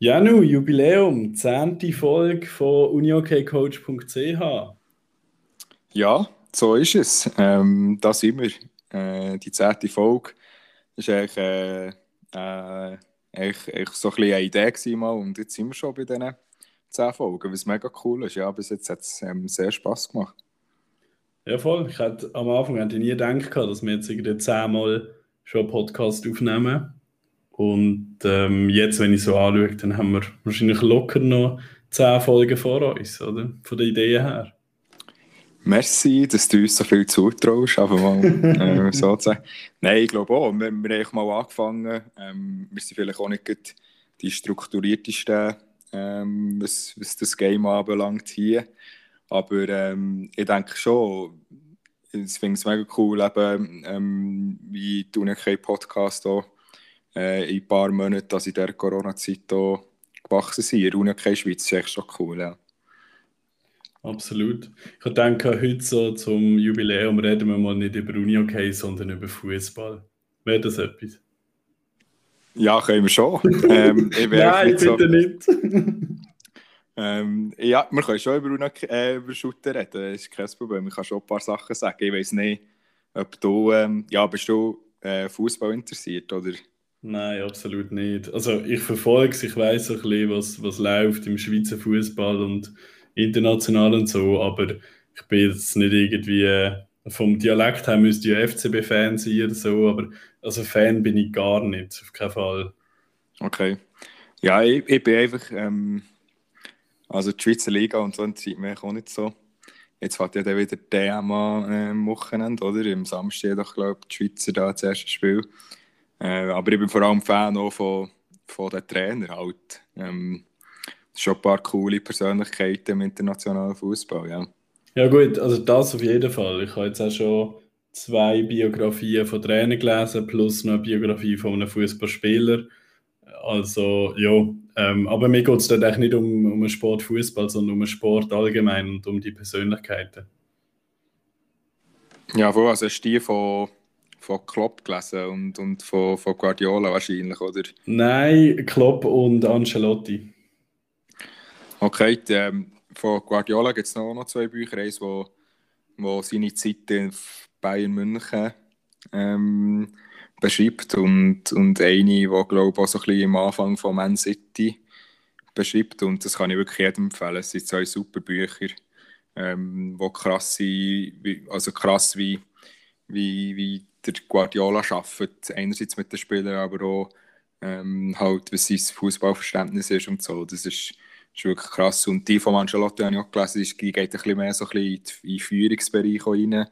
Janu, Jubiläum, 10. Folge von uniokcoach.ch. Ja, so ist es. Ähm, da sind wir. Äh, die 10. Folge war eigentlich, äh, äh, eigentlich, eigentlich so ein bisschen eine Idee gewesen mal und jetzt sind wir schon bei diesen 10 Folgen, was mega cool ist. Ja, bis jetzt hat es ähm, sehr Spass gemacht. Ja, voll. Ich hätte am Anfang hätte ich nie gedacht, dass wir jetzt irgendwie 10 Mal schon einen Podcast aufnehmen. Und ähm, jetzt, wenn ich so anschaue, dann haben wir wahrscheinlich locker noch zehn Folgen vor uns, oder? Von der Idee her. Merci, dass du uns so viel zutraust, einfach mal äh, so zu sagen. Nein, ich glaube auch, wir, wir haben mal angefangen. Ähm, wir sind vielleicht auch nicht die strukturiertesten, ähm, was, was das Game anbelangt hier. Aber ähm, ich denke schon, ich finde es mega cool, eben, ähm, wie du einen Podcast hier äh, in ein paar Monaten, dass in dieser Corona-Zeit gewachsen sind. Unikei Schweiz ist echt schon cool, ja. Absolut. Ich denke, heute so zum Jubiläum reden wir mal nicht über Uni-Okay, sondern über Fußball. Wäre das etwas? Ja, können wir schon. ähm, ich Nein, bitte so, nicht. ähm, ja, wir können schon über, äh, über Shooter reden, das ist kein Problem. Ich kann schon ein paar Sachen sagen. Ich weiß nicht, ob du, ähm, ja, bist du äh, Fußball interessiert oder? Nein, absolut nicht. Also ich verfolge es, ich weiß ein bisschen, was, was läuft im Schweizer Fußball und international und so, aber ich bin jetzt nicht irgendwie äh, vom Dialekt her müsste ich FCB-Fan sein oder so, aber also Fan bin ich gar nicht, auf keinen Fall. Okay. Ja, ich, ich bin einfach, ähm, also die Schweizer Liga und so interessiert mich auch nicht so. Jetzt fährt ja dann wieder an äh, am Wochenende, oder? Im Samstag doch, glaube ich, die Schweizer da das erste Spiel. Äh, aber ich bin vor allem Fan auch von, von den Trainern halt. Ähm, schon ein paar coole Persönlichkeiten im internationalen Fußball, ja. Ja gut, also das auf jeden Fall. Ich habe jetzt auch schon zwei Biografien von Trainern gelesen, plus noch eine Biografie von einem Fußballspieler. Also ja, ähm, aber mir geht es dann eigentlich nicht um, um den Sport Fußball, sondern um den Sport allgemein und um die Persönlichkeiten. Ja, wo also hast du die von von Klopp gelesen und, und von, von Guardiola wahrscheinlich, oder? Nein, Klopp und Ancelotti. Okay, die, ähm, von Guardiola gibt es noch, noch zwei Bücher, eins, wo, wo seine Zeit in Bayern München ähm, beschreibt und, und eine, die glaube ich auch so ein bisschen am Anfang von Man City beschreibt und das kann ich wirklich jedem empfehlen. Es sind zwei super Bücher, ähm, wo krass, also krass wie, wie, wie der Guardiola arbeitet, einerseits mit den Spielern, aber auch ähm, halt, was sein Fußballverständnis ist und so. Das ist, ist wirklich krass. Und die von Ancelotti habe ich auch gelesen, die geht ein bisschen mehr so ein bisschen in den Führungsbereich rein.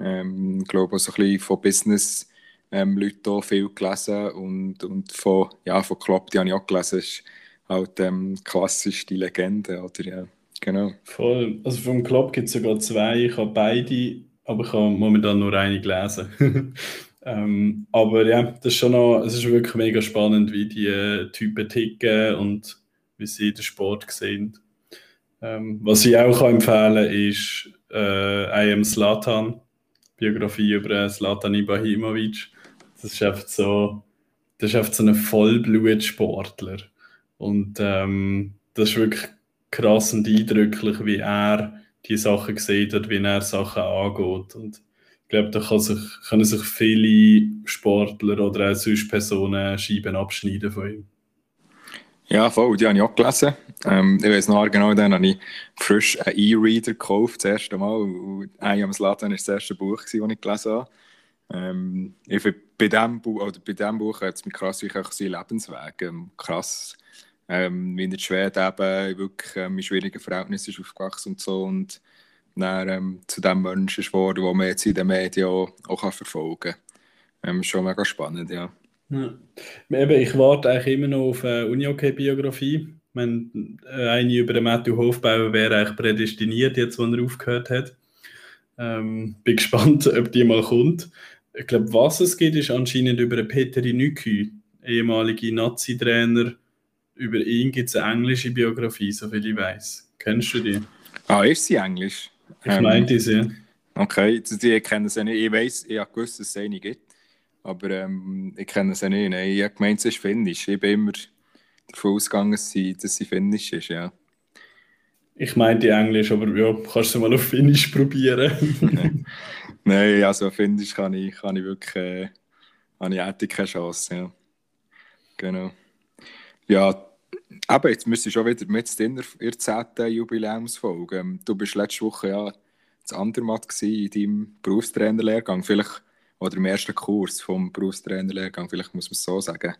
Ähm, ich glaube auch so ein bisschen von Business ähm, Leuten viel gelesen und, und von, ja, von Klopp, die habe ich auch gelesen, ist halt ähm, klassisch die Legende, oder ja, genau. Voll, also vom Klopp gibt es sogar zwei, ich habe beide aber ich habe momentan nur eine gelesen. ähm, aber ja, das ist schon noch, es ist wirklich mega spannend, wie die äh, Typen ticken und wie sie den Sport sehen. Ähm, was ich auch kann empfehlen kann, ist äh, I Am Slatan, Biografie über Slatan Ibrahimovic. Das ist einfach so, das ist einfach so ein Vollblutsportler. Und ähm, das ist wirklich krass und eindrücklich, wie er die Sachen gesehen hat, wie er Sachen angeht. Und ich glaube, da kann sich, können sich viele Sportler oder auch sonst Personen Scheiben abschneiden von ihm. Ja, voll, die habe ich auch gelesen. Ähm, ich weiß noch genau, dann habe ich frisch einen E-Reader gekauft, das erste Mal. Und «I am Slatan» war das erste Buch, das ich gelesen habe. Ähm, ich, bei diesem Buch, oder bei diesem Buch hat es mich krass, wie auch seinen Lebensweg ähm, krass ähm, in der Schweden eben wirklich ähm, in schwierigen Verhältnissen aufgewachsen und so und dann ähm, zu dem Menschen geworden, den man jetzt in den Medien auch, auch verfolgen kann. Ähm, schon mega spannend, ja. ja. Eben, ich warte eigentlich immer noch auf eine Uni-OK-Biografie. meine, eine über den Matthew Hofbauer wäre eigentlich prädestiniert, jetzt, wo er aufgehört hat. Ähm, bin gespannt, ob die mal kommt. Ich glaube, was es gibt, ist anscheinend über Peteri Nükü, ehemalige Nazi-Trainer. Über ihn gibt es eine englische Biografie, soviel ich weiß. Kennst du die? Ah, ist sie Englisch? Ich ähm, meinte sie, ja. Okay, die kennen sie nicht. Ich weiß, ich habe gewusst, dass es eine gibt. Aber ähm, ich kenne sie nicht. Nein, ich habe gemeint, es ist Finnisch. Ich bin immer davon ausgegangen, dass sie, dass sie Finnisch ist, ja. Ich meinte Englisch, aber ja, kannst du mal auf Finnisch probieren. Nein, also Finnisch kann ich, kann ich wirklich, äh, habe ich hätte keine Chance, ja. Genau. Ja, aber jetzt müsstest du schon wieder mit in der 10. Jubiläumsfolge. Ähm, du bist letzte Woche ja das Andermatt in deinem Berufstrainerlehrgang, vielleicht, oder im ersten Kurs vom Berufstrainerlehrgang, vielleicht muss man es so sagen.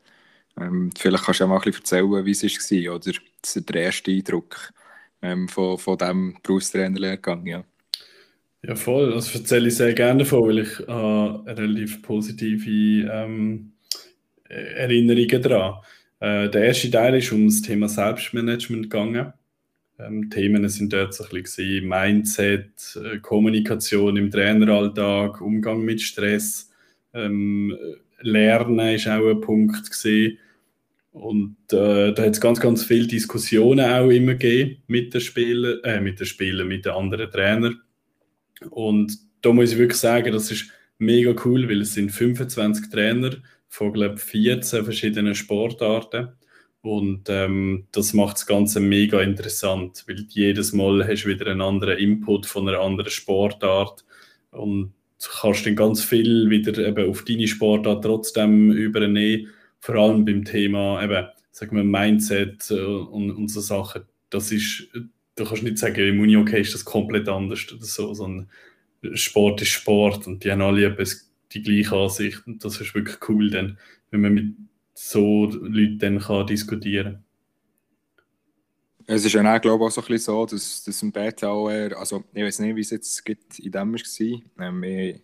Ähm, vielleicht kannst du auch mal ein bisschen erzählen, wie es war, oder der erste Eindruck ähm, von, von diesem Berufstrainerlehrgang, ja. Ja, voll. Das erzähle ich sehr gerne davon, weil ich äh, relativ positive ähm, Erinnerungen daran äh, Der erste Teil ist um das Thema Selbstmanagement gegangen. Ähm, Themen sind dort so ein bisschen Mindset, äh, Kommunikation im Traineralltag, Umgang mit Stress, ähm, Lernen ist auch ein Punkt gesehen. Und äh, da hat es ganz, ganz viele Diskussionen auch immer gegeben mit den Spielern, äh, mit den Spielern, mit den anderen Trainern. Und da muss ich wirklich sagen, das ist mega cool, weil es sind 25 Trainer von, glaube 14 verschiedenen Sportarten. Und ähm, das macht das Ganze mega interessant, weil jedes Mal hast du wieder einen anderen Input von einer anderen Sportart. Und kannst dann ganz viel wieder eben auf deine Sportart trotzdem übernehmen. Vor allem beim Thema eben, sagen wir, Mindset äh, und, und so Sachen, das ist, du kannst nicht sagen, im Uni-Okay ist das komplett anders. Oder so, sondern Sport ist Sport und die haben alle etwas, die gleiche Ansicht und das ist wirklich cool, dann, wenn man mit so Leuten dann kann diskutieren es ist ja auch, glaube ich, auch so ein bisschen so, dass, dass im Beta auch eher, also ich weiß nicht, wie es jetzt in dem war, ähm, ich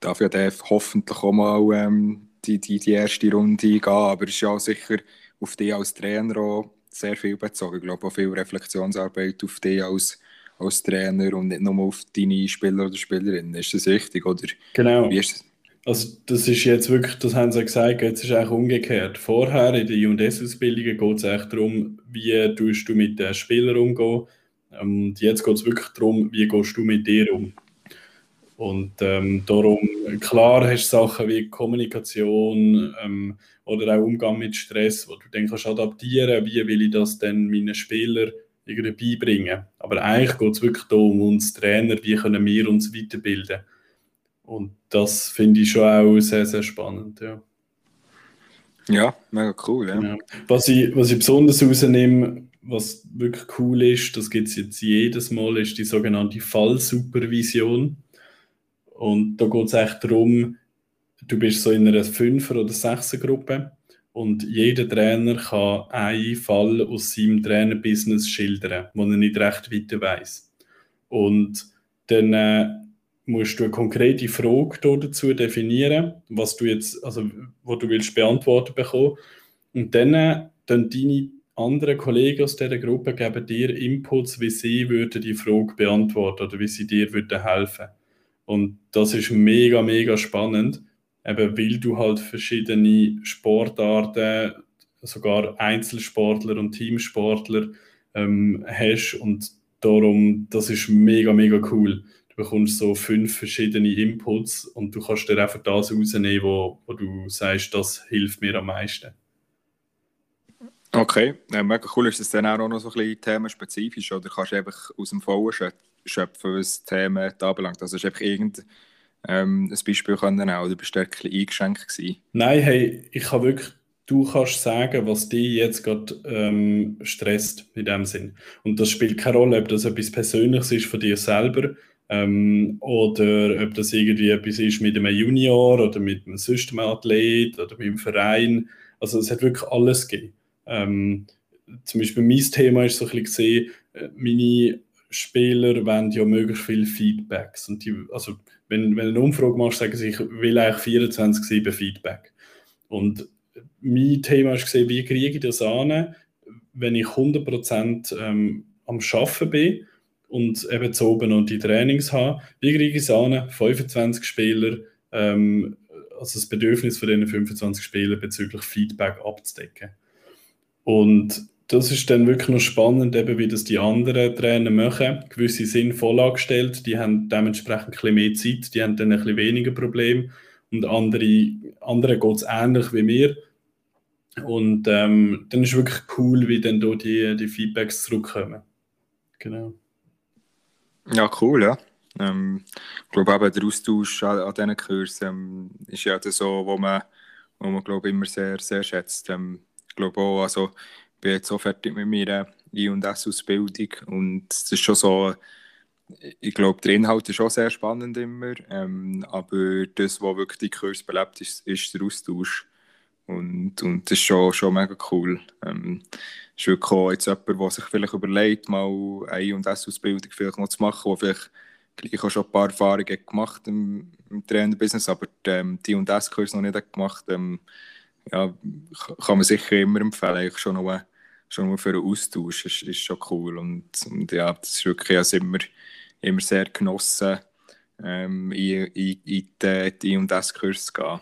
darf ja hoffentlich auch mal ähm, die, die, die erste Runde gehen, aber es ist ja auch sicher auf dich als Trainer auch sehr viel bezogen. Ich glaube auch viel Reflexionsarbeit auf dich als, als Trainer und nicht nur auf deine Spieler oder Spielerinnen. Ist das richtig? Oder genau. Wie ist? Also das ist jetzt wirklich, das haben sie gesagt, jetzt ist eigentlich umgekehrt. Vorher in der J&S-Ausbildung geht es eigentlich darum, wie tust du mit den Spielern umgehen. Und jetzt geht es wirklich darum, wie gehst du mit dir um. Und ähm, darum, klar hast du Sachen wie Kommunikation ähm, oder auch Umgang mit Stress, wo du dann kannst adaptieren, wie will ich das denn meinen Spielern irgendwie beibringen. Aber eigentlich geht es wirklich darum, uns Trainer, wie können wir uns weiterbilden. Und das finde ich schon auch sehr, sehr spannend, ja. Ja, mega cool, ja. Genau. Was, ich, was ich besonders rausnehme, was wirklich cool ist, das gibt es jetzt jedes Mal, ist die sogenannte Fallsupervision. Und da geht es echt darum, du bist so in einer Fünfer- oder Sechser-Gruppe und jeder Trainer kann einen Fall aus seinem Trainerbusiness schildern, wo er nicht recht weiter weiß. Und dann äh, musst du eine konkrete Frage dazu definieren, was du jetzt, also wo du willst beantworten bekommen. Und dann, äh, dann deine anderen Kollegen aus dieser Gruppe geben dir Inputs, wie sie würden die Frage beantworten oder wie sie dir würden helfen. Und das ist mega, mega spannend, eben weil du halt verschiedene Sportarten, sogar Einzelsportler und Teamsportler ähm, hast und darum, das ist mega, mega cool. Du bekommst so fünf verschiedene Inputs und du kannst dir einfach das rausnehmen, wo, wo du sagst, das hilft mir am meisten. Okay, ja, mega cool. Ist das dann auch noch so ein bisschen themenspezifisch oder kannst du einfach aus dem Vollen schöpfen, was Themen anbelangt? Also, hast du einfach irgendein ähm, ein Beispiel können oder bist du ein bisschen eingeschränkt gewesen? Nein, hey, ich kann wirklich, du kannst sagen, was dich jetzt gerade ähm, stresst, in dem Sinn. Und das spielt keine Rolle, ob das etwas Persönliches ist von dir selber ähm, oder ob das irgendwie etwas ist mit einem Junior oder mit einem Systemathlet oder mit einem Verein. Also es hat wirklich alles gegeben. Ähm, zum Beispiel mein Thema ist so ein bisschen gesehen, äh, meine Spieler wollen ja möglichst viele Feedbacks. Und die, also, wenn, wenn du eine Umfrage machst, sagen sie, ich will eigentlich 24-7 Feedback. Und mein Thema ist gesehen, wie kriege ich das an, wenn ich 100% ähm, am Arbeiten bin und eben zu oben noch die Trainings habe, wie kriege ich es an, 25 Spieler, ähm, also das Bedürfnis von diesen 25 Spielern bezüglich Feedback abzudecken. Und das ist dann wirklich noch spannend, eben wie das die anderen Trainer machen. Gewisse sind voll angestellt, die haben dementsprechend ein bisschen mehr Zeit, die haben dann ein bisschen weniger Probleme. Und andere, andere geht es ähnlich wie mir. Und ähm, dann ist wirklich cool, wie dann hier die, die Feedbacks zurückkommen. Genau. Ja, cool, ja. Ähm, ich glaube eben, der Austausch an, an diesen Kursen ähm, ist ja das so, wo man, wo man glaube immer sehr, sehr schätzt. Ähm, ich glaube auch, also ich bin jetzt so fertig mit meiner I&S-Ausbildung und es ist schon so, ich glaube, der Inhalt ist schon sehr spannend immer, ähm, aber das, was wirklich die Kurs belebt, ist, ist der Austausch. Und, und das ist schon, schon mega cool. Ähm, ist wirklich auch jetzt jemand, der sich vielleicht überlegt, mal eine I&S-Ausbildung vielleicht noch zu machen, der vielleicht gleich auch schon ein paar Erfahrungen gemacht im, im Trainerbusiness, aber ähm, die und das Kurs noch nicht gemacht. Ähm, ja, kann man sicher immer empfehlen. Eigentlich schon nur, schon für einen Austausch ist, ist schon cool. Und, und ja, das ist wirklich also immer, immer sehr genossen, ähm, in, in, in die, die und das Kurs zu gehen.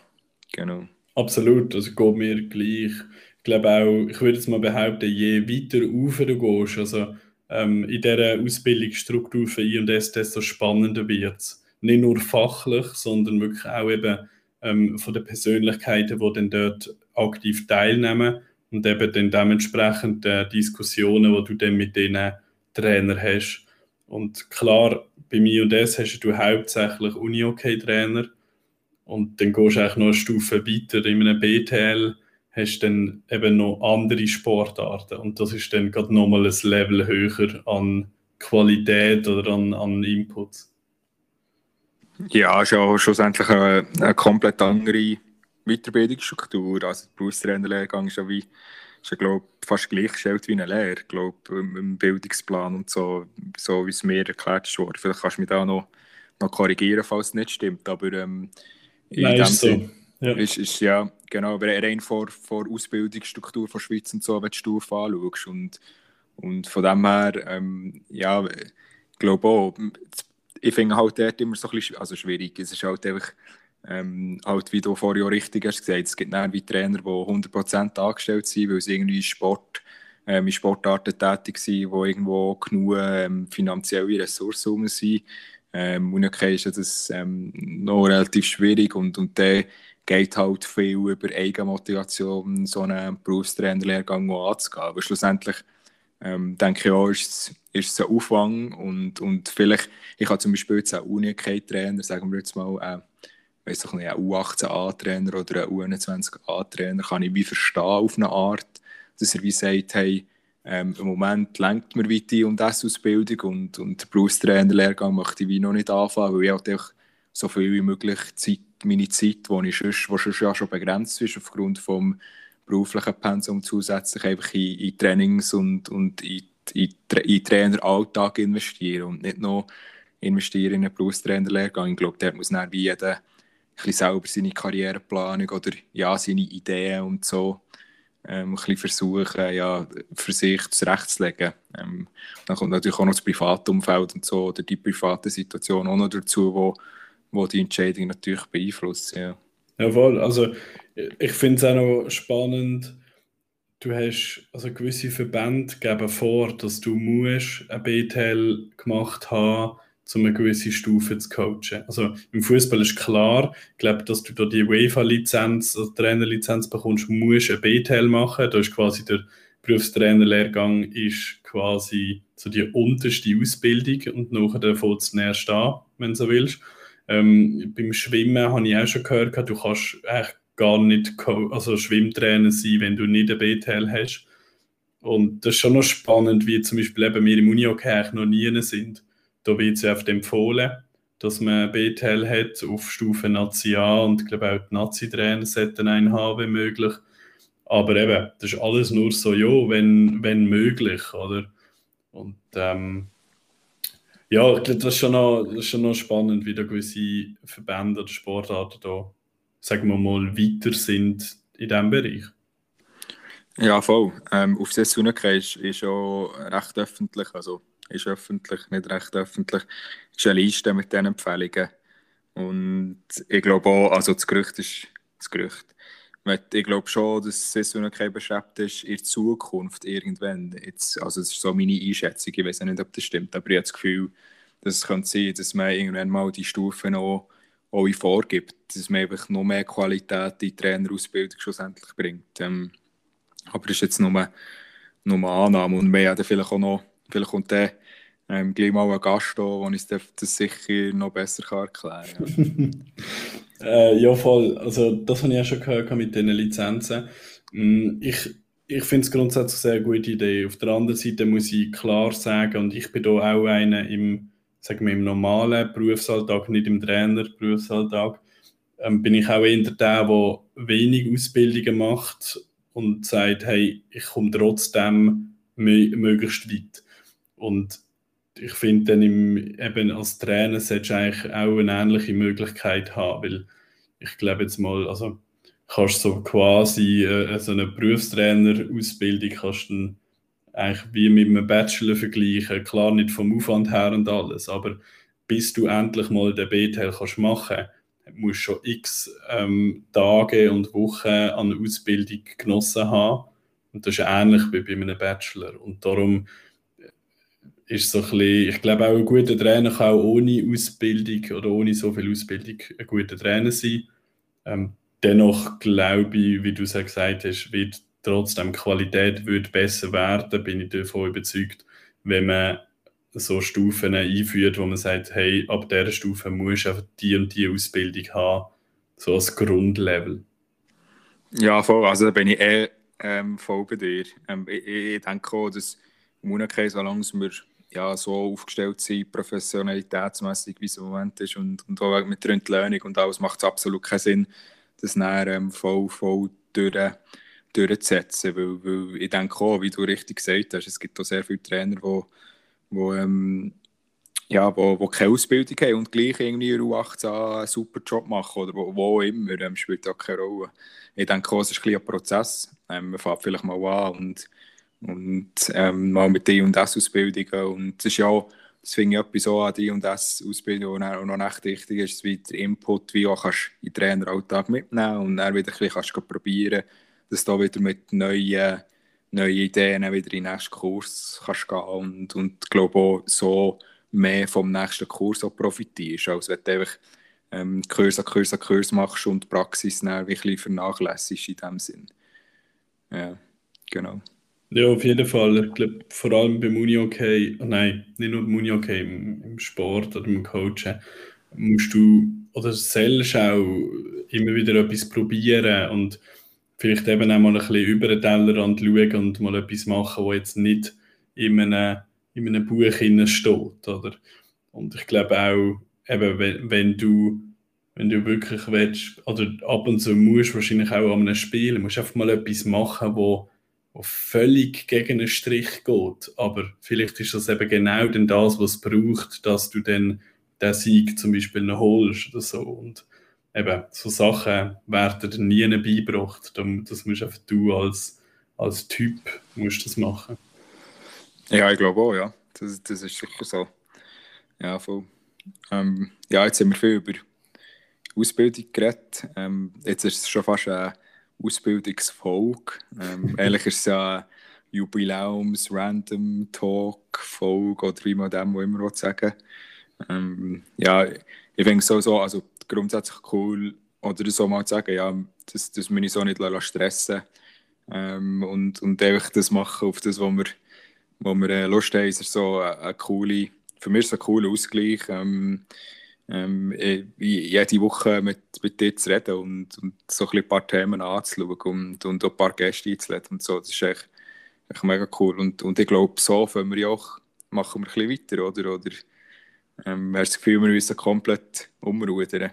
Genau. Absolut, also geht mir gleich. Ich glaube auch, ich würde jetzt mal behaupten, je weiter rauf du gehst, also ähm, in dieser Ausbildungsstruktur für I&S, desto spannender wird es. Nicht nur fachlich, sondern wirklich auch eben ähm, von den Persönlichkeiten, die dann dort aktiv teilnehmen und eben dann dementsprechend äh, Diskussionen, die du dann mit diesen Trainern hast. Und klar, bei mir und das hast du hauptsächlich Uni-OK-Trainer und dann gehst du eigentlich noch eine Stufe weiter in einem BTL hast du dann eben noch andere Sportarten und das ist dann gerade nochmal ein Level höher an Qualität oder an, an Inputs. Ja, ist ja schlussendlich eine, eine komplett andere Weiterbildungsstruktur. Also der Berufstrainerlehrgang ist ja wie ist ja, glaub, fast gleichgestellt wie eine Lehre, glaub, im Bildungsplan und so, so wie es mir erklärt wurde. Vielleicht kannst du mich da noch, noch korrigieren, falls es nicht stimmt, aber ähm, Nein, dem so. Ja. Ist, ist, ja, genau, aber rein vor, vor Ausbildungsstruktur von Schweiz und so, wenn du Stufe anschaust. Und, und von dem her, ähm, ja, ich glaube auch, ich finde halt dort immer so ein bisschen also schwierig. Es ist halt einfach, ähm, halt, wie du vorher auch richtig hast gesagt, es gibt dann wie Trainer, die 100% angestellt sind, weil sie irgendwie Sport, ähm, in Sportarten tätig sind, die irgendwo genug ähm, finanzielle Ressourcen sind. Ähm, und okay ist das ähm, noch relativ schwierig und, und dann geht halt viel über Eigenmotivation, so einen Berufstrainerlehrgang anzugehen. Aber schlussendlich ähm, denke ich auch, ist es, ist es ein Aufwand und, und vielleicht, ich habe zum Beispiel jetzt einen Uni-Trainer, sagen wir jetzt mal, äh, weiß ich nicht, einen U18A-Trainer oder einen U21A-Trainer, kann ich wie verstehen auf eine Art, dass er wie sagt, hey, ähm, im Moment lenkt mir die und das Ausbildung und, und der Berufstrainerlehrgang möchte ich wie noch nicht anfangen, weil ich halt so viel wie möglich Zeit meine Zeit, die ich sonst, wo sonst ja schon begrenzt ist, aufgrund des beruflichen Pensum zusätzlich einfach in, in Trainings und, und in, in, in Traineralltag investieren und nicht noch investieren in einen Berufstrainerlehrgang. Ich glaube, dort muss dann wie jeder ein selber seine Karriereplanung oder ja, seine Ideen und so ähm, ein bisschen versuchen, ja, für sich zurechtzulegen. Ähm, dann kommt natürlich auch noch das private Umfeld und so, oder die private Situation auch noch dazu, wo wo die Entscheidung natürlich beeinflussen. Ja, ja voll. Also ich finde es auch noch spannend, du hast, also gewisse Verbände geben vor, dass du musst ein BTL gemacht haben um eine gewisse Stufe zu coachen. Also im Fußball ist klar, ich glaube, dass du da die UEFA-Lizenz, also Trainerlizenz bekommst, musst ein BTL machen. Da ist quasi der Berufstrainerlehrgang ist quasi so die unterste Ausbildung und nachher fängt es erst an, wenn du so willst. Ähm, beim Schwimmen habe ich auch schon gehört, du kannst eigentlich gar nicht also Schwimmtrainer sein, wenn du nicht ein BTL hast. Und das ist schon noch spannend, wie zum Beispiel eben wir im eigentlich noch nie sind. Da wird es oft empfohlen, dass man BTL hat auf Stufe Nazi A und ich glaube auch die Nazi-Trainer sollten einen haben, wenn möglich. Aber eben, das ist alles nur so, ja, wenn, wenn möglich, oder? Und ähm, ja, ich glaube, das ist schon noch, das ist schon noch spannend, wie da gewisse Verbände oder Sportarten da, sagen wir mal, weiter sind in diesem Bereich. Ja, voll. Ähm, auf das Suneke ist, ist recht öffentlich, also ist öffentlich, nicht recht öffentlich, ist eine Liste mit diesen Empfehlungen. Und ich glaube auch, also das Gerücht ist das Gerücht. Ich glaube schon, dass Saison kein beschreibt ist in Zukunft irgendwann. Jetzt, also das ist so meine Einschätzung, ich weiß nicht, ob das stimmt, aber ich habe das Gefühl, dass es könnte sein, dass man irgendwann mal die Stufen auch, auch vorgibt, dass man einfach noch mehr Qualität in die Trainerausbildung schlussendlich bringt. Ähm, aber das ist jetzt nur, nur eine Annahme und wir haben vielleicht auch noch, vielleicht kommt der ähm, gleich mal ein Gast da, wo ich das sicher noch besser kann erklären kann. äh, ja, voll. Also, das habe ich ja schon gehört mit diesen Lizenzen. Mm, ich, ich finde es grundsätzlich eine sehr gute Idee. Auf der anderen Seite muss ich klar sagen, und ich bin da auch einer im, sagen wir, im normalen Berufsalltag, nicht im Trainer-Berufsalltag, ähm, bin ich auch eher der, der wenig Ausbildungen macht und sagt, hey, ich komme trotzdem möglichst weit. Und ich finde dann im, eben als Trainer solltest du eigentlich auch eine ähnliche Möglichkeit haben, weil ich glaube jetzt mal, also kannst so quasi äh, so eine Berufstrainer-Ausbildung kannst du eigentlich wie mit einem Bachelor vergleichen, klar nicht vom Aufwand her und alles, aber bis du endlich mal den B-Teil kannst machen, musst schon x ähm, Tage und Wochen an Ausbildung genossen haben. Und das ist ähnlich wie bei einem Bachelor. Und darum ist so ein bisschen, ich glaube auch ein guter Trainer kann auch ohne Ausbildung oder ohne so viel Ausbildung ein guter Trainer sein. Ähm, dennoch glaube ich, wie du es ja gesagt hast, wird trotzdem die Qualität wird besser werden, bin ich davon überzeugt, wenn man so Stufen einführt, wo man sagt, hey, ab dieser Stufe musst du einfach die und die Ausbildung haben, so als Grundlevel. Ja, voll, also da bin ich eh ähm, voll bei dir. Ähm, ich, ich, denke auch, dass Munike, solange wir ja, so aufgestellt sind, professionalitätsmäßig, wie es im Moment ist und, und auch mit der Entlöhnung und alles, macht es absolut keinen Sinn, das dann ähm, voll, voll durch, durchzusetzen, weil, weil ich denke auch, wie du richtig gesagt hast, es gibt auch sehr viele Trainer, die wo, ähm, ja, wo, wo keine Ausbildung haben und gleich irgendwie in U18 einen super Job machen oder wo, wo immer, ähm, spielt auch keine Rolle. Ich denke auch, es ist ein, ein Prozess. Ähm, man fängt vielleicht mal an und und ähm, mal mit D&S-Ausbildungen und das ist ja das finde ich etwas auch an D&S-Ausbildung, die auch noch echt wichtig ist, wie der Input, wie auch kannst in den Traineralltag mitnehmen und dann wieder ein bisschen kannst du probieren, dass du wieder mit neuen, neuen Ideen wieder in den nächsten Kurs kannst gehen und, und glaube auch so mehr vom nächsten Kurs auch profitierst, als wenn du einfach ähm, Kurs an Kurs an Kurs machst und die Praxis dann ein bisschen vernachlässigst in dem Sinn. Ja, genau. Ja, auf jeden Fall. Ich glaube, vor allem beim Uni-Okay, oh nein, nicht nur beim Uni-Okay, im, im Sport oder im Coachen, musst du oder sollst auch immer wieder etwas probieren und vielleicht eben auch mal ein bisschen über den Tellerrand schauen und mal etwas machen, was jetzt nicht in einem, in einem Buch steht. Oder? Und ich glaube auch, eben, wenn, wenn du wenn du wirklich willst, oder ab und zu musst wahrscheinlich auch an einem Spiel, musst einfach mal etwas machen, wo völlig gegen einen Strich geht. Aber vielleicht ist das eben genau denn das, was es braucht, dass du dann den Sieg zum Beispiel noch holst oder so. Und eben, so Sachen werden dir nie beigebracht. Das musst einfach du als, als Typ musst das machen. Ja, ich glaube auch, ja. Das, das ist sicher so. Ja, voll. Ähm, ja, jetzt haben wir viel über Ausbildung geredet. Ähm, jetzt ist es schon fast eine Ausbildungsfolge. Ähm, eigentlich ist es ja eine Jubiläums-Random-Talk-Folge oder wie man dem immer sagen ähm, Ja, ich finde es so, so, also grundsätzlich cool, oder so mal zu sagen, ja, das, das muss ich so nicht stressen ähm, und, und einfach das machen auf das, was wir, wo wir äh, Lust haben, ist so eine, eine coole, für mich ist es ein cooler Ausgleich. Ähm, ähm, äh, jede Woche mit, mit dir zu reden und, und so ein, paar Themen anzuschauen und, und auch ein paar Gäste einzuladen und so. Das ist echt, echt mega cool. Und, und ich glaube, so können wir ja auch, machen wir ein bisschen weiter, oder? Oder ähm, hast du das Gefühl, wir müssen komplett umrudern?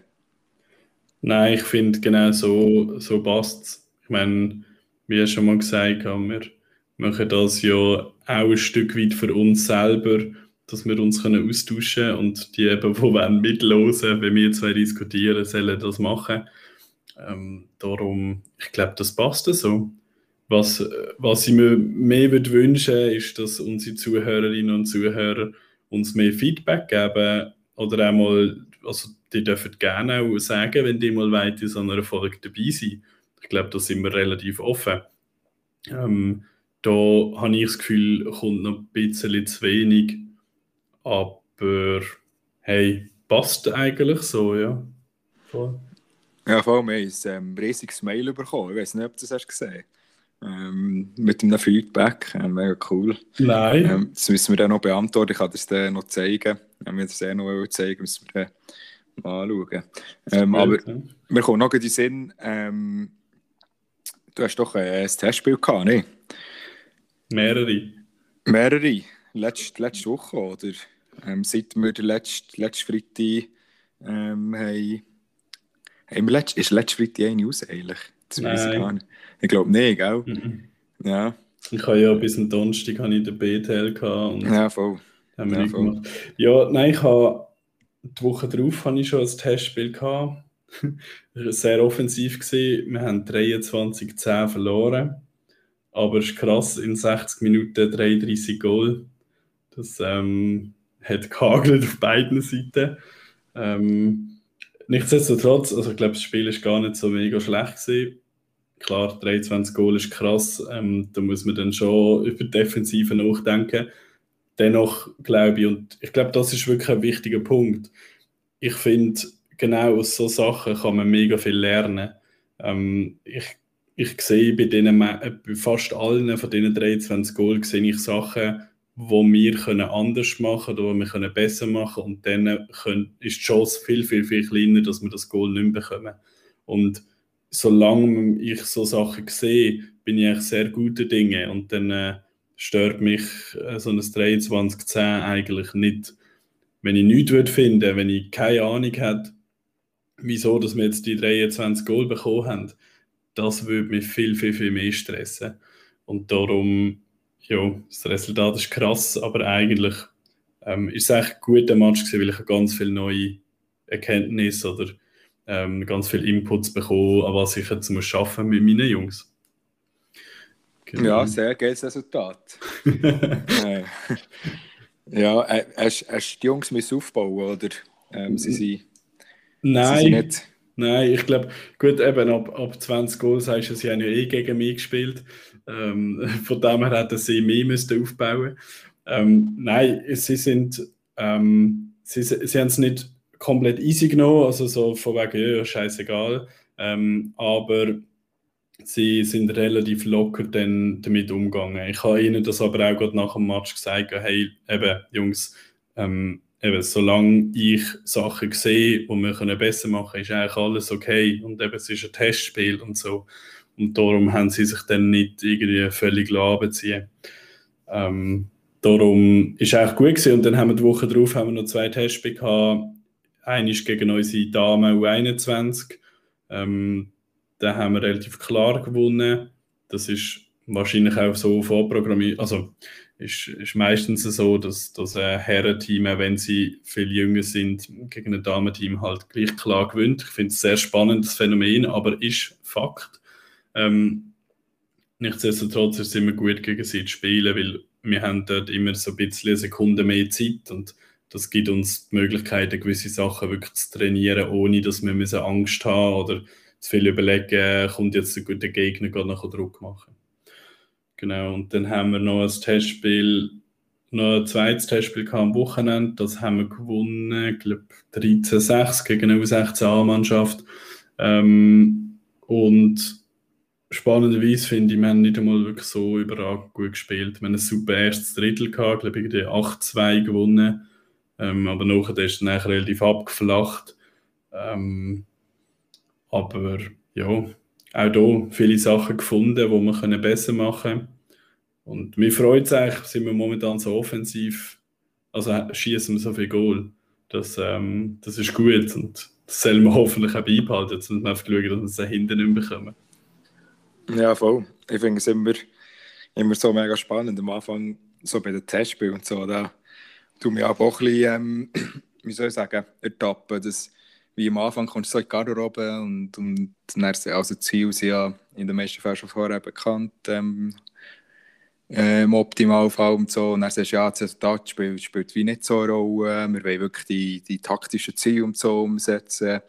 Nein, ich finde genau so, so passt es. Ich meine, wie schon mal gesagt, haben wir machen das ja auch ein Stück weit für uns selber dass wir uns können austauschen und die eben, die wollen mitlosen, wenn wir zwei diskutieren, sollen das machen. Ähm, darum, ich glaube, das passt so. was, was ich mir mehr würde wünschen ist, dass unsere Zuhörerinnen und Zuhörer uns mehr Feedback geben oder auch mal, also die dürfen gerne auch sagen, wenn die mal weit in so einer Folge dabei sind. Ich glaube, da sind wir relativ offen. Ähm, da habe ich das Gefühl, kommt noch ein bisschen zu wenig, aber hey, passt eigentlich so, ja. Voll. Ja, voll, wir haben ein ähm, riesiges Mail bekommen. Ich weiß nicht, ob du das hast gesehen ähm, mit einem Feedback. Äh, mega cool. Nein. Ähm, das müssen wir dann noch beantworten. Ich kann das dann noch zeigen. Wenn wir das eh noch zeigen, müssen wir dann mal anschauen. Ähm, aber ja. wir kommen noch in den Sinn. Ähm, du hast doch ein Testspiel gehabt, ne? Mehrere. Mehrere. Letzte, letzte Woche, oder? Ähm, seit wir den letzten, letzten Freitag ähm, haben haben wir letzt, ist letzte Freitag eine aus eigentlich? Das weiß ich gar nicht. Ich glaube nicht, gell? Mhm. Ja. Ich habe ja bis zum Donnerstag habe ich den BTL gehabt. Und ja, voll. Haben wir ja, voll. Gemacht. ja, nein, ich habe die Woche darauf habe ich schon ein Testspiel gehabt. Sehr offensiv gesehen. Wir haben 23-10 verloren. Aber es ist krass, in 60 Minuten 33 Goal. Das ähm, hat gehagelt auf beiden Seiten. Ähm, Nichtsdestotrotz, also ich glaube, das Spiel ist gar nicht so mega schlecht gewesen. Klar, 23 Goal ist krass, ähm, da muss man dann schon über die Defensive nachdenken. Dennoch glaube ich, und ich glaube, das ist wirklich ein wichtiger Punkt. Ich finde, genau aus so Sachen kann man mega viel lernen. Ähm, ich, ich sehe bei, denen, bei fast allen von diesen 23 Goal sehe ich Sachen, wo wir können anders machen oder wo wir können besser machen und dann können, ist die Chance viel, viel, viel kleiner, dass wir das Goal nicht mehr bekommen. Und solange ich so Sachen sehe, bin ich eigentlich sehr gute Dinge und dann äh, stört mich äh, so ein 23-10 eigentlich nicht. Wenn ich nichts würde finden, wenn ich keine Ahnung hätte, wieso dass wir jetzt die 23 Goal bekommen haben, das würde mich viel, viel, viel mehr stressen. Und darum ja, das Resultat ist krass, aber eigentlich ähm, ist es echt ein guter Match gewesen, weil ich ganz viele neue Erkenntnisse oder ähm, ganz viele Inputs bekommen, an was ich jetzt muss schaffen mit meinen Jungs. Genau. Ja, sehr geiles Resultat. äh, ja, äh, hast, hast die Jungs müssen aufbauen oder ähm, sie sind, Nein. Sie sind nicht Nein, ich glaube, gut, eben ab, ab 20 Goals hast du, sie haben ja eh gegen mich gespielt. Ähm, von dem her hätten sie mehr müssen aufbauen ähm, Nein, sie sind, ähm, sie, sie haben es nicht komplett easy genommen, also so von wegen, ja, scheißegal. Ähm, aber sie sind relativ locker dann damit umgegangen. Ich habe ihnen das aber auch gerade nach dem Match gesagt, hey, eben, Jungs, ähm, eben, solange ich Sachen sehe, die wir können besser machen können, ist eigentlich alles okay. Und eben, es ist ein Testspiel und so. Und darum haben sie sich dann nicht irgendwie völlig abziehen ähm, Darum ist eigentlich gut gewesen. Und dann haben wir die Woche darauf haben wir noch zwei Testspiele gehabt. Eines gegen unsere Dame U21. Ähm, da haben wir relativ klar gewonnen. Das ist wahrscheinlich auch so vorprogrammiert. Also ist, ist meistens so, dass, dass ein Herrenteam, wenn sie viel jünger sind, gegen ein Damenteam halt gleich klar gewinnt. Ich finde es sehr spannendes Phänomen, aber ist Fakt. Ähm, nichtsdestotrotz ist es immer gut, gegen sie zu spielen, weil wir haben dort immer so ein bisschen eine Sekunde mehr Zeit und das gibt uns die Möglichkeit, gewisse Sachen wirklich zu trainieren, ohne dass wir Angst haben oder zu viel überlegen, kommt jetzt ein guter Gegner, geht nachher Druck machen. Genau, und dann haben wir noch ein Testspiel, noch ein zweites Testspiel am Wochenende, das haben wir gewonnen, ich glaube 13-6 gegen eine U16A-Mannschaft. Ähm, und spannenderweise finde ich, wir haben nicht einmal wirklich so überragend gut gespielt. Wir haben ein super erstes Drittel gehabt, glaube ich, 8-2 gewonnen. Ähm, aber nachher ist es dann relativ abgeflacht. Ähm, aber ja, auch hier viele Sachen gefunden, die wir besser machen können. Und mir freut es eigentlich, sind wir momentan so offensiv, also schießen wir so viel Goal. Das, ähm, das ist gut und das sollen wir hoffentlich auch beibehalten. Jetzt müssen wir einfach schauen, dass wir es hinten nicht bekommen. Ja, voll. Ich finde es immer, immer so mega spannend. Am Anfang, so bei den Testspielen und so, da tun wir aber auch ein bisschen, ähm, wie soll ich sagen, ertappen, dass wie am Anfang kommst du so in die Garderobe und, und dann, also die Ziele sind ja in den meisten Fällen schon vorher bekannt, ähm, äh, im Optimalfall und so. Und dann sagst du, ja, das Resultat spielt, spielt wie nicht so eine Rolle. Wir wollen wirklich die, die taktischen Ziele und so umsetzen.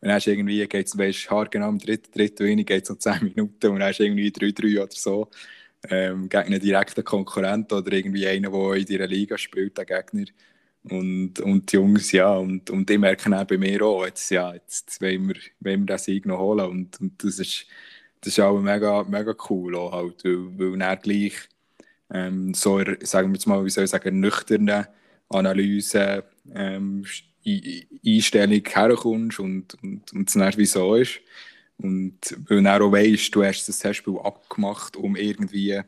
Dann hast irgendwie, geht es, weißt, haargenau am dritten, dritten Inning geht es noch 10 Minuten und dann hast irgendwie 3-3 oder so. Ähm, gegen einen direkten Konkurrent oder irgendwie einen, der in deiner Liga spielt, der Gegner. Und, und die Jungs, ja, und, und die merken auch bei mir auch, jetzt, ja, jetzt wollen wir, wollen wir den Sieg noch holen. Und, und das ist, das ist auch mega, mega cool, auch halt, weil, weil dann gleich ähm, so, sagen wir jetzt mal, wie soll ich sagen, nüchterne Analyse, ähm, Einstellung herkommst und, und, und es dann wie so ist. Und weil du auch weißt, du hast das Testspiel abgemacht, um irgendwie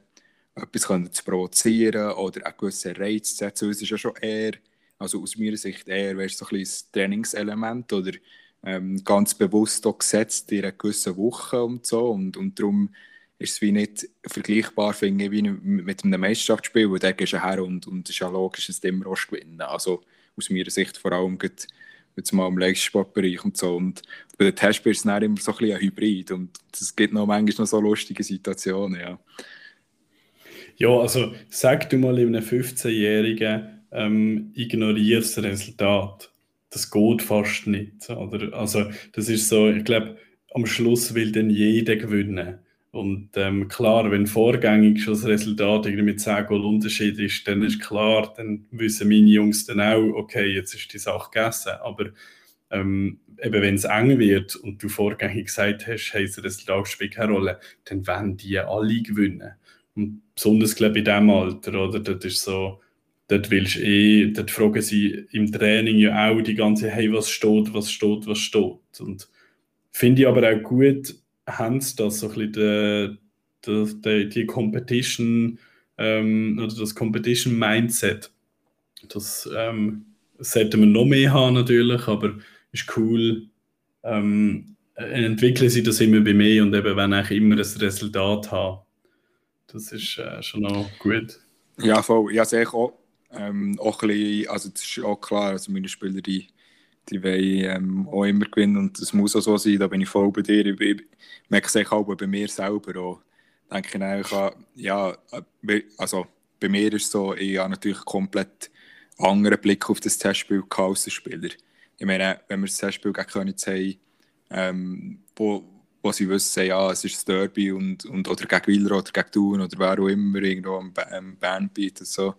etwas zu provozieren oder einen gewissen Reiz zu setzen. Es ist ja schon eher, also aus meiner Sicht eher, weißt, so ein bisschen Trainingselement oder ähm, ganz bewusst auch gesetzt in einer gewissen Woche und so. Und, und darum ist es wie nicht vergleichbar, finde ich, wie mit einem Meisterschaftsspiel, wo da gehst her und, und es ist ja logisch, dass du immer gewinnen Also aus meiner Sicht vor allem geht jetzt mal im Leistungssportbereich und so. Und bei den Testspielen ist es dann immer so ein bisschen ein Hybrid und es gibt noch manchmal noch so lustige Situationen, ja. Ja, also sag du mal einem 15-Jährigen, ähm, ignoriere das Resultat. Das geht fast nicht. Oder? Also das ist so, ich glaube, am Schluss will dann jeder gewinnen. Und ähm, klar, wenn vorgängig schon das Resultat mit 10 Goal Unterschied ist, dann ist klar, dann wissen meine Jungs dann auch, okay, jetzt ist die Sache gegessen. Aber ähm, eben wenn es eng wird und du vorgängig gesagt hast, hey, das Resultat spielt keine Rolle, dann werden die alle gewinnen. Und besonders, glaube ich, in diesem Alter, oder? Das ist so, dort willst du eh, dort fragen sie im Training ja auch die ganze, hey, was steht, was steht, was steht. Und finde ich aber auch gut, haben sie das so ein bisschen die, die, die Competition ähm, oder das Competition Mindset. Das ähm, sollte man noch mehr haben natürlich, aber ist cool. Ähm, entwickeln sie das immer bei mir und eben wenn ich immer ein Resultat habe. Das ist äh, schon auch gut. Ja, voll. Ja, sehe ich auch. Ähm, auch ein bisschen, also das ist auch klar, also meine Spieler, die wollen ähm, auch immer gewinnen und das muss auch so sein, da bin ich voll bei dir. Ich, ich merke es auch bei mir selber auch. Denke ich eigentlich ja, äh, also bei mir ist es so, ich habe natürlich komplett anderen Blick auf das Testspiel als der Spieler. Ich meine, wenn wir das Testspiel gegen Königs haben, ähm, wo, wo sie wissen, ja, es ist das Derby und, und, oder gegen Willer oder gegen Thun oder wer auch immer irgendwo am, am Band bietet, so,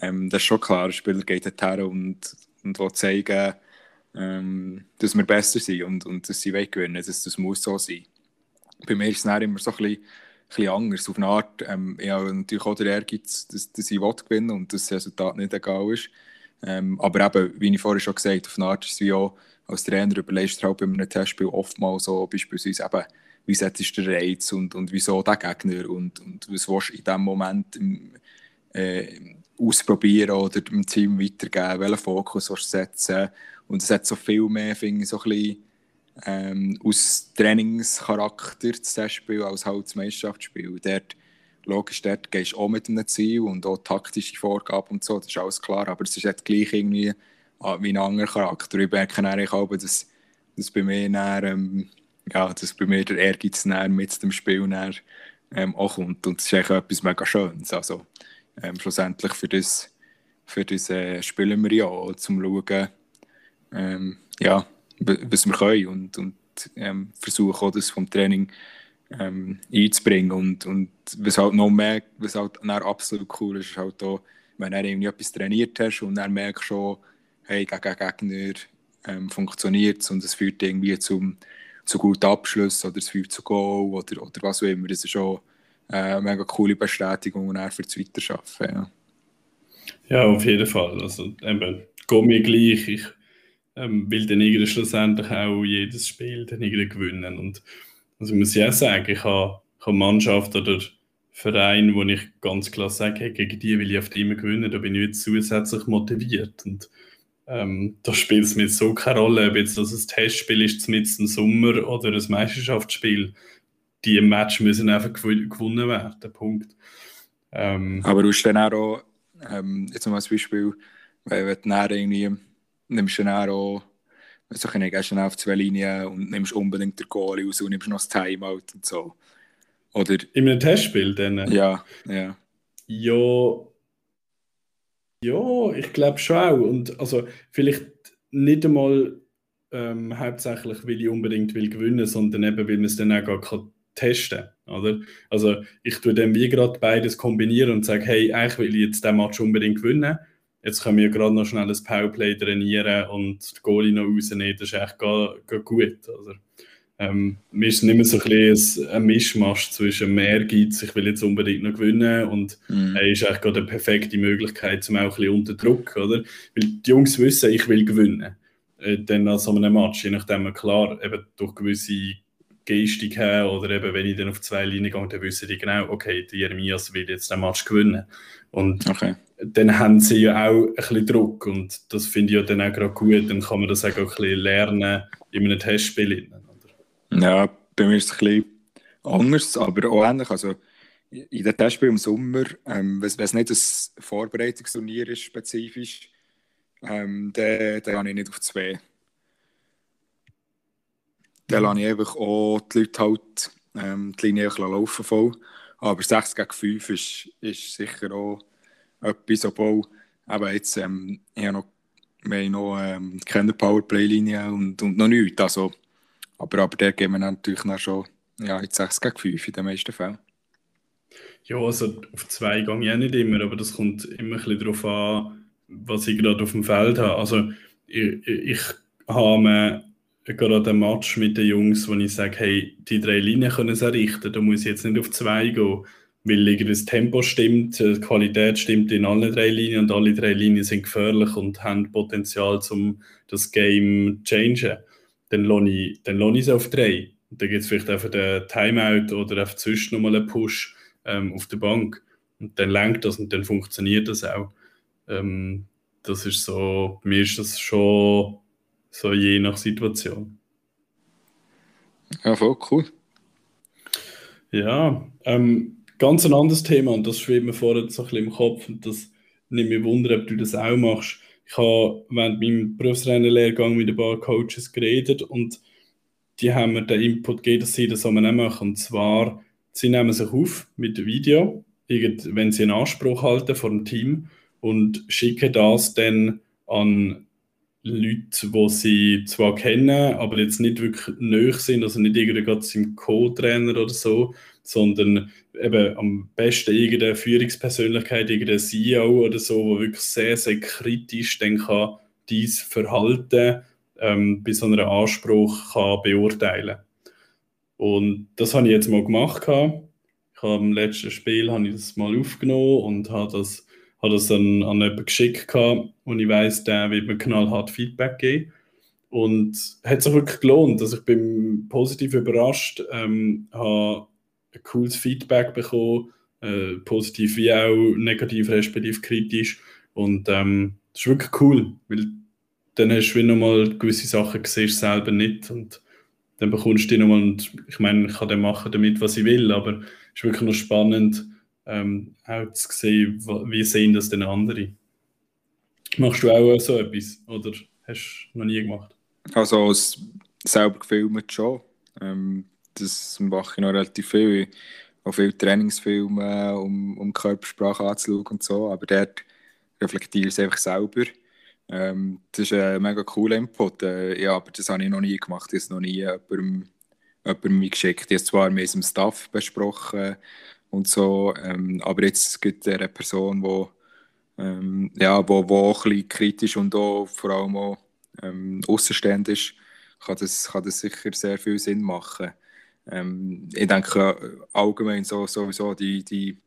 ähm, das ist schon klar, der Spieler geht dorthin und, und will zeigen, ähm, dass wir besser sind und, und dass sie weggewinnen. Das, das muss so sein. Bei mir ist es immer so ein bisschen, bisschen anders. Auf eine Art, ähm, ich habe natürlich auch den Ehrgeiz, dass, dass ich gewinnen und dass das Resultat nicht egal ist. Ähm, aber eben, wie ich vorhin schon gesagt habe, auf eine Art ist es wie auch, als Trainer überlegst du halt bei einem Testspiel oftmals so, beispielsweise eben, wie setzt du den Reiz und, und wieso der Gegner und, und was willst du in diesem Moment äh, ausprobieren oder dem Team weitergeben, welchen Fokus du setzen und es hat so viel mehr, finde ich, so ein bisschen ähm, aus Trainingscharakter das Testspiel als halt das Meisterschaftsspiel. Dort, logisch, dort gehst du auch mit einem Ziel und auch taktische Vorgaben und so, das ist alles klar, aber es ist jetzt gleich irgendwie ah, wie ein anderer Charakter. Ich merke eigentlich auch, dass, dass bei mir dann, ähm, ja, dass bei mir der Ehrgeiz mit dem Spiel dann, ähm, auch kommt und das ist eigentlich etwas mega Schönes. Also, ähm, schlussendlich für das, für das äh, spielen wir ja auch, zum schauen, ähm, ja, was wir können und, und ähm, versuchen auch das vom Training ähm, einzubringen. Und, und was halt noch mehr, was halt absolut cool ist, ist halt auch, wenn du irgendwie etwas trainiert hast und dann merkst schon, hey, gegen Gegner ähm, funktioniert es und es führt irgendwie zum, zu guten Abschluss oder es führt zu Goal oder, oder was auch immer. Das ist schon äh, mega coole Bestätigung und für das Weiterarbeiten. Ja. ja, auf jeden Fall. Also eben, geht mir gleich. Ich ähm, will dann irgendwie schlussendlich auch jedes Spiel dann irgendwie gewinnen. Und also muss ich auch sagen, ich habe, ich habe Mannschaft oder Verein, wo ich ganz klar sage, hey, gegen die will ich auf immer gewinnen, da bin ich jetzt zusätzlich motiviert. Und ähm, da spielt es mir so keine Rolle, ob jetzt das ein Testspiel ist, mit im Sommer oder ein Meisterschaftsspiel. Die im Match müssen einfach gewonnen werden. Punkt. Ähm, Aber du hast dann auch, ähm, jetzt mal als Beispiel, weil wenn du dann irgendwie nimmst du dann auch, also ich gehst schnell auf zwei Linien und nimmst unbedingt den Goal aus und nimmst noch das Timeout und so. Oder... In einem Testspiel dann? Ja, ja. Ja, ja, ich glaube schon auch. Und also vielleicht nicht einmal ähm, hauptsächlich, weil ich unbedingt will gewinnen, sondern eben, weil man es dann auch gar kann testen oder? Also ich tue dann wie gerade beides kombinieren und sage, hey, eigentlich will ich jetzt den Match unbedingt gewinnen. Jetzt können wir gerade noch schnell ein Powerplay trainieren und die Goalie noch rausnehmen. Das ist echt gar, gar gut. Also, ähm, mir ist nicht mehr so ein, bisschen ein Mischmasch zwischen mehr Ehrgeiz, ich will jetzt unbedingt noch gewinnen und mhm. äh, ist eigentlich gerade eine perfekte Möglichkeit, um auch ein bisschen unter Druck, oder? Weil die Jungs wissen, ich will gewinnen. Äh, dann an so einem Match, je nachdem, klar, eben durch gewisse Gestik her oder eben, wenn ich dann auf zwei Linien gehe, dann wissen die genau, okay, die Jeremias will jetzt den Match gewinnen. Und okay. dann haben sie ja auch ein bisschen Druck und das finde ich ja dann auch gerade gut, dann kann man das auch ein bisschen lernen in einem Testspiel. Ja, bei mir ist es ein bisschen anders, aber auch ähnlich. Also in den Testspielen im Sommer, ähm, wenn es nicht ein Vorbereitungsturnier ist, spezifisch, ähm, dann, dann habe ich nicht auf zwei. Dann lasse ich einfach auch die Leute halt ähm, die Linie laufen voll. Aber 6 gegen 5 ist, ist sicher auch etwas, obwohl aber jetzt, ähm, ich noch, wir haben noch ähm, keine Powerplay-Linie und, und noch nichts. Also, aber, aber der geben wir natürlich dann schon ja, jetzt 6 gegen 5 in den meisten Fällen. Ja, also auf zwei gehe ich auch nicht immer, aber das kommt immer ein bisschen darauf an, was ich gerade auf dem Feld habe. Also ich, ich habe gerade einen Match mit den Jungs, wo ich sage, hey, die drei Linien können es errichten, da muss ich jetzt nicht auf zwei gehen, weil das Tempo stimmt, die Qualität stimmt in allen drei Linien und alle drei Linien sind gefährlich und haben Potenzial, um das Game zu changen dann lohne ich, dann lohne ich es auf drei. Dann gibt es vielleicht einfach den Timeout oder einfach zwischen nochmal einen Push ähm, auf der Bank. Und dann lenkt das und dann funktioniert das auch. Ähm, das ist so, mir ist das schon so je nach Situation. Ja, voll cool. Ja, ähm, ganz ein anderes Thema und das schwebt mir vorher so ein bisschen im Kopf und das nimmt mich wunder, ob du das auch machst ich habe während meinem Berufsrennenlehrgang mit ein paar Coaches geredet und die haben mir den Input gegeben, dass sie das auch machen. Und zwar, sie nehmen sich auf mit dem Video, wenn sie einen Anspruch halten vor dem Team und schicken das dann an Leute, die sie zwar kennen, aber jetzt nicht wirklich nöch sind, also nicht irgendwie im Co-Trainer oder so, sondern eben am besten irgendeine Führungspersönlichkeit, irgendein CEO oder so, wo wirklich sehr, sehr kritisch dann kann dies Verhalten ähm, bei so einem Anspruch kann beurteilen Und das habe ich jetzt mal gemacht. Ich habe im letzten Spiel habe ich das mal aufgenommen und habe das, habe das dann an jemanden geschickt und ich weiß, der wird mir knallhart Feedback geben. Und es hat sich wirklich gelohnt. Also ich bin positiv überrascht, ähm, habe ein cooles Feedback bekommen, äh, positiv wie auch negativ, respektive kritisch. Und ähm, das ist wirklich cool, weil dann hast du wieder nochmal gewisse Sachen gesehen, selber nicht. Und dann bekommst du die nochmal, und ich meine, ich kann dann machen damit, was ich will, aber es ist wirklich noch spannend, ähm, auch zu sehen, wie sehen das denn andere. Machst du auch so etwas oder hast du noch nie gemacht? Also selber gefilmt schon. Ähm, das mache ich noch relativ viel. Auch viele Trainingsfilme, um, um Körpersprache anzuschauen und so. Aber dort reflektiere ich es einfach selber. Ähm, das ist ein mega cooler Input. Äh, ja, aber das habe ich noch nie gemacht. Ich habe es noch nie jemandem, jemandem geschickt. Ich habe es zwar mit dem Staff besprochen und so, ähm, aber jetzt gibt es eine Person, die ähm, ja, wo, wo auch ein bisschen kritisch und auch vor allem auch ähm, ist, kann das, kann das sicher sehr viel Sinn machen. Ähm, ich denke allgemein so, sowieso die, die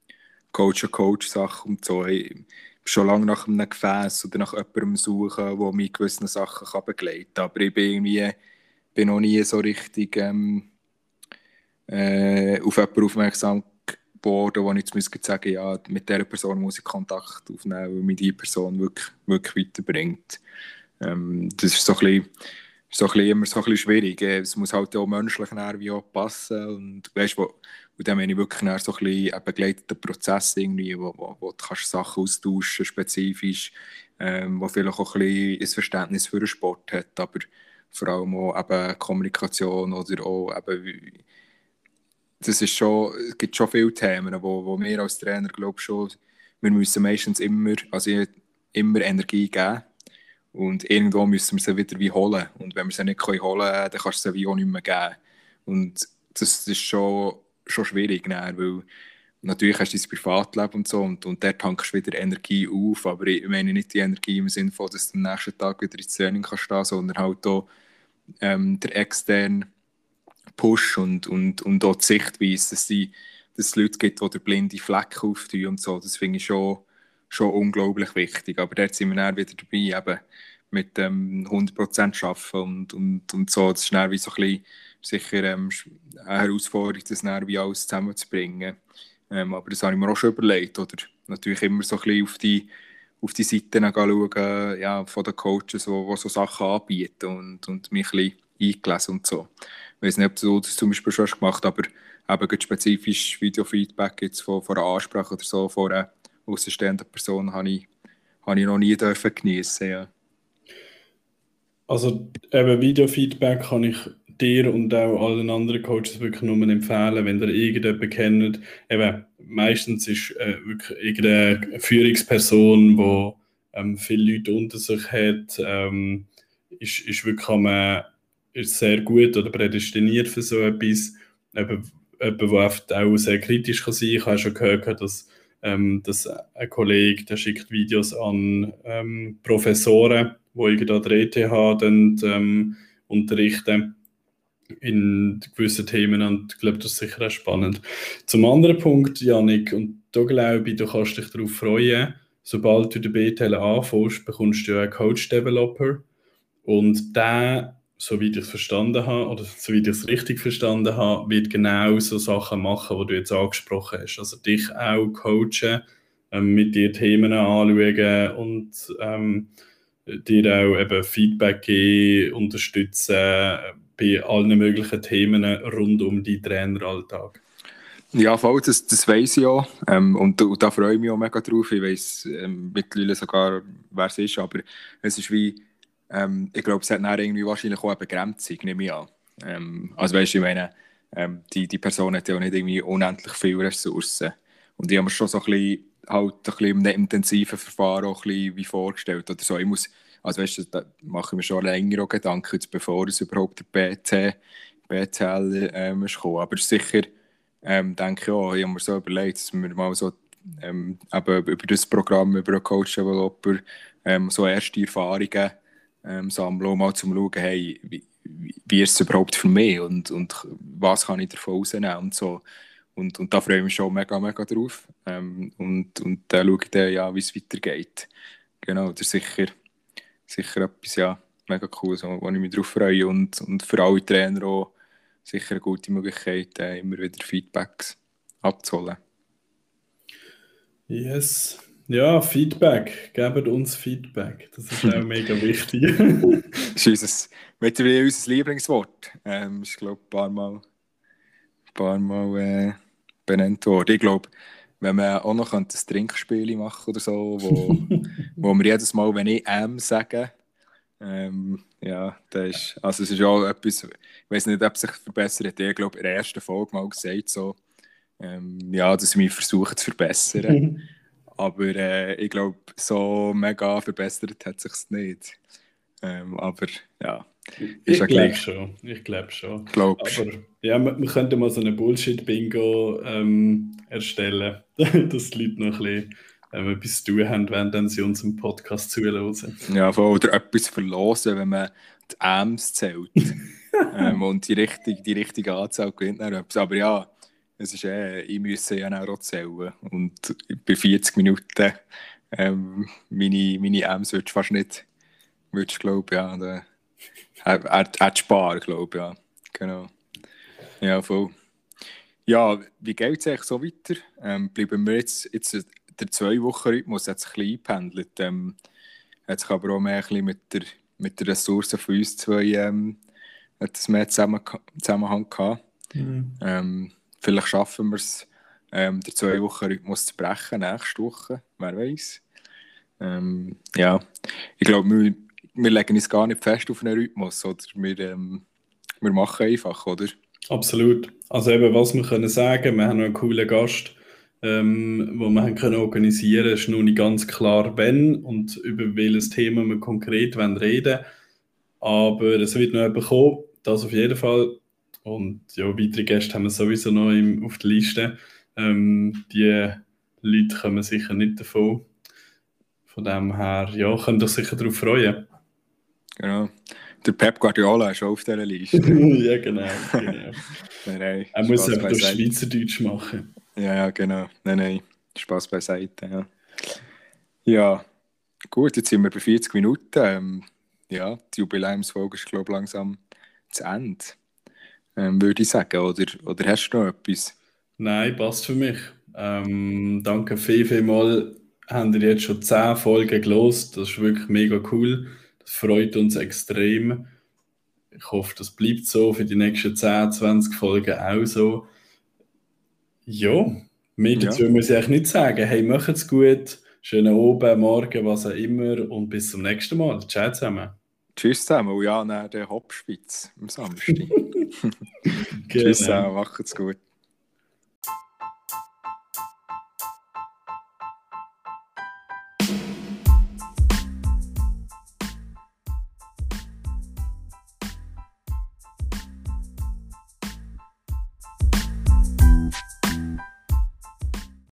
Coach-Coach-Sache und so. Ich schon lange nach einem Gefäß oder nach jemandem suchen, der mich gewisse Sachen kann begleiten kann. Aber ich bin irgendwie bin noch nie so richtig ähm, äh, auf jemanden aufmerksam geworden, wo ich jetzt müsste sagen ja, mit dieser Person muss ich Kontakt aufnehmen, weil mich diese Person wirklich, wirklich weiterbringt. Ähm, das ist so ein bisschen so ein bisschen, immer so ein bisschen schwierig. Es muss halt auch menschlich auch passen. Und weißt, wo, und dann meine ich wirklich so ein bisschen einen begleiteten Prozess, irgendwie, wo, wo, wo du kannst Sachen austauschen spezifisch, ähm, wo vielleicht auch ein bisschen ein Verständnis für den Sport hat. Aber vor allem auch eben Kommunikation oder auch eben, das ist schon, es gibt schon viele Themen, wo, wo wir als Trainer glaube schon, wir müssen meistens immer, also immer Energie geben und irgendwo müssen wir sie wieder wie holen und wenn wir sie nicht holen können, dann kannst du sie wie auch nicht mehr geben und das ist schon, schon schwierig, ne? weil natürlich hast du dein Privatleben und so und, und dort tankst du wieder Energie auf, aber ich meine nicht die Energie im Sinne von, dass du am nächsten Tag wieder ins Training kannst sondern halt auch ähm, der externe Push und, und, und auch die Sichtweise, dass, die, dass es Leute gibt, die der blinde Fleck auftun und so, das finde ich schon, schon unglaublich wichtig, aber dort sind wir dann wieder dabei, eben mit ähm, 100% arbeiten und, und, und so, das ist dann wie so ein bisschen sicher ähm, eine Herausforderung, das dann wie alles zusammenzubringen. Ähm, aber das habe ich mir auch schon überlegt. Oder natürlich immer so ein bisschen auf die, auf die Seiten schauen, ja, von den Coaches, die, die so Sachen anbieten und, und mich ein bisschen eingelesen und so. Ich weiß nicht, ob du das zum Beispiel schon hast gemacht aber eben spezifisch Videofeedback jetzt von, von einer Ansprache oder so von einer außenstehenden Person habe ich, habe ich noch nie dürfen geniessen, ja. Also eben Videofeedback kann ich dir und auch allen anderen Coaches wirklich nur empfehlen, wenn ihr irgendjemanden kennt. Eben, meistens ist äh, wirklich irgendeine Führungsperson, die ähm, viele Leute unter sich hat, ähm, ist, ist wirklich am, ist sehr gut oder prädestiniert für so etwas. Jemand, der auch sehr kritisch kann sein kann. Ich habe schon gehört, dass, ähm, dass ein Kollege der schickt Videos an ähm, Professoren, die irgendwie an der ETH dann, ähm, unterrichten in gewissen Themen und ich glaube, das ist sicher auch spannend. Zum anderen Punkt, Janik, und da glaube ich, du kannst dich darauf freuen, sobald du den BTL anfängst, bekommst du einen Coach-Developer und der, so wie ich es verstanden habe, oder so wie ich es richtig verstanden habe, wird genau so Sachen machen, die du jetzt angesprochen hast. Also dich auch coachen, ähm, mit dir Themen anschauen und ähm, dir auch eben Feedback geben, unterstützen, bei allen möglichen Themen rund um die Traineralltag. Ja, voll, das, das weiß ich auch. Ähm, und, und, da freue ich mich auch mega drauf. Ich weiß ähm, mittlerweile sogar, wer es ist, aber es ist wie, ähm, ich glaube, es hat dann irgendwie wahrscheinlich auch eine Begrenzung, nehme ich an. Ähm, also weißt du, ich meine, ähm, die, die Person hat ja auch nicht irgendwie unendlich viele Ressourcen. Und ich habe mir schon so ein bisschen, halt ein bisschen im intensiven Verfahren auch ein bisschen wie vorgestellt. Oder so. Ich muss, also weißt du, da mache ich mir schon länger auch Gedanken, jetzt, bevor es überhaupt der BT, BTL ähm, ist gekommen. Aber sicher ähm, denke ich auch, ich habe mir so überlegt, dass wir mal so ähm, über das Programm, über einen Coach-Developer ähm, so erste Erfahrungen ähm, sammeln, um mal zu schauen, hey, wie, wie ist es überhaupt für mich und, und was kann ich davon rausnehmen und so. Und, und da freue ich mich schon mega, mega drauf. Ähm, und, und dann schaue ich dann, ja, wie es weitergeht. Genau, das ist sicher sicher etwas ja, mega cool, so, wo ich mich darauf freue und, und für alle Trainer auch sicher eine gute Möglichkeit, äh, immer wieder Feedbacks abzuholen. Yes. Ja, Feedback. Gebt uns Feedback. Das ist auch mega wichtig. das ist unser, mittlerweile unser Lieblingswort. Ähm, ist, glaube ein paar Mal, ein paar Mal äh, benannt worden. Ich glaube, wenn man auch noch ein Trinkspiel machen oder so, wo, wo wir jedes Mal, wenn ich M sage, ähm, ja, das ist, also es ist auch etwas, ich weiß nicht, ob sich verbessert hat. Ich glaube, in der ersten Folge mal gesagt, so, ähm, ja, dass ich mich versuche zu verbessern. aber äh, ich glaube, so mega verbessert hat sich nicht. Ähm, aber ja, ich glaube schon. Ich glaube schon. Glaubst Aber ja, wir, wir könnten mal so eine Bullshit-Bingo ähm, erstellen, dass die Leute noch ein bisschen ähm, etwas zu tun haben, wenn sie unseren Podcast zuhören. Ja, oder etwas verlosen, wenn man die Ams zählt. ähm, und die richtige, die richtige Anzahl gewinnt dann etwas. Aber ja, es ist eh, ich müsse ja auch zählen. Und bei 40 Minuten ähm, meine, meine Ams würdest du fast nicht, würdest glaube ja, da, er, er, er sparen, glaube ich, ja. Genau. Ja, voll. Ja, wie geht es eigentlich so weiter? Ähm, bleiben wir jetzt, jetzt der Zwei-Wochen-Rhythmus hat sich ein bisschen eingependelt. Ähm, hat sich aber auch mehr ein bisschen mit der, mit der Ressource von uns zwei ähm, hat das mehr zusammen, Zusammenhang gehabt. Mhm. Ähm, vielleicht schaffen wir es, ähm, den Zwei-Wochen-Rhythmus zu brechen nächste Woche, wer weiß. Ähm, ja, ich glaube, wir wir legen uns gar nicht fest auf einen Rhythmus, oder wir, ähm, wir machen einfach, oder? Absolut. Also eben, was wir können sagen, wir haben einen coolen Gast, ähm, wo wir haben können organisieren ist noch nicht ganz klar, wenn und über welches Thema wir konkret wollen reden aber es wird noch jemand kommen, das auf jeden Fall. Und ja, weitere Gäste haben wir sowieso noch im, auf der Liste. Ähm, die Leute kommen sicher nicht davon. Von dem her, ja, könnt ihr sicher darauf freuen. Genau. Der Pep Guardiola ist auch auf dieser Liste. ja, genau. genau. nein, nein, er muss einfach das Schweizerdeutsch machen. Ja, ja, genau. Nein, nein. Spaß beiseite. Ja. ja, gut, jetzt sind wir bei 40 Minuten. Ähm, ja, die Jubiläumsfolge ist, glaube ich, langsam zu Ende. Ähm, würde ich sagen. Oder, oder hast du noch etwas? Nein, passt für mich. Ähm, danke viel, viel mal. Haben wir jetzt schon 10 Folgen gelost. Das ist wirklich mega cool. Das freut uns extrem. Ich hoffe, das bleibt so für die nächsten 10, 20 Folgen auch so. Ja, mehr dazu ja. muss ich eigentlich nicht sagen. Hey, macht's gut. Schönen Abend, Morgen, was auch immer und bis zum nächsten Mal. Ciao zusammen. Tschüss zusammen und ja, dann der Hopspitz am Samstag. Tschüss zusammen, macht's gut.